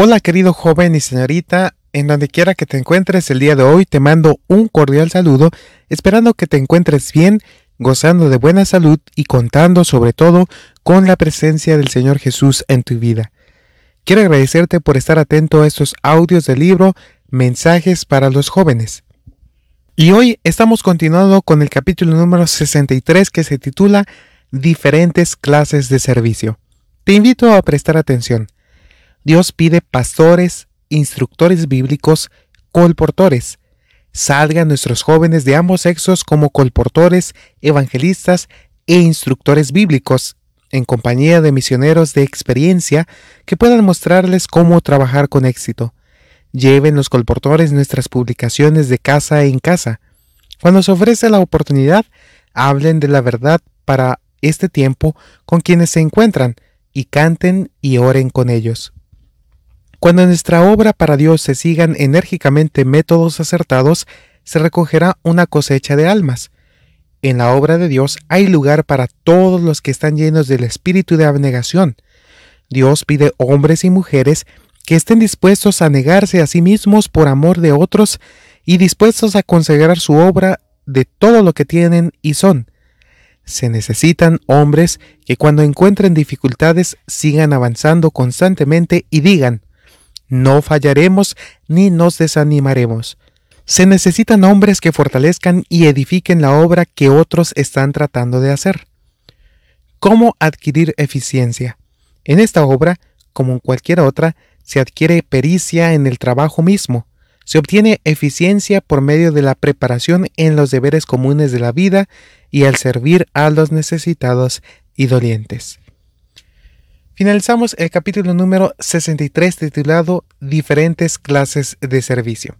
Hola querido joven y señorita, en donde quiera que te encuentres el día de hoy te mando un cordial saludo, esperando que te encuentres bien, gozando de buena salud y contando sobre todo con la presencia del Señor Jesús en tu vida. Quiero agradecerte por estar atento a estos audios del libro Mensajes para los jóvenes. Y hoy estamos continuando con el capítulo número 63 que se titula Diferentes clases de servicio. Te invito a prestar atención. Dios pide pastores, instructores bíblicos, colportores. Salgan nuestros jóvenes de ambos sexos como colportores, evangelistas e instructores bíblicos, en compañía de misioneros de experiencia que puedan mostrarles cómo trabajar con éxito. Lleven los colportores nuestras publicaciones de casa en casa. Cuando se ofrece la oportunidad, hablen de la verdad para este tiempo con quienes se encuentran y canten y oren con ellos. Cuando en nuestra obra para Dios se sigan enérgicamente métodos acertados, se recogerá una cosecha de almas. En la obra de Dios hay lugar para todos los que están llenos del espíritu de abnegación. Dios pide hombres y mujeres que estén dispuestos a negarse a sí mismos por amor de otros y dispuestos a consagrar su obra de todo lo que tienen y son. Se necesitan hombres que cuando encuentren dificultades sigan avanzando constantemente y digan, no fallaremos ni nos desanimaremos. Se necesitan hombres que fortalezcan y edifiquen la obra que otros están tratando de hacer. ¿Cómo adquirir eficiencia? En esta obra, como en cualquier otra, se adquiere pericia en el trabajo mismo. Se obtiene eficiencia por medio de la preparación en los deberes comunes de la vida y al servir a los necesitados y dolientes. Finalizamos el capítulo número 63 titulado Diferentes clases de servicio.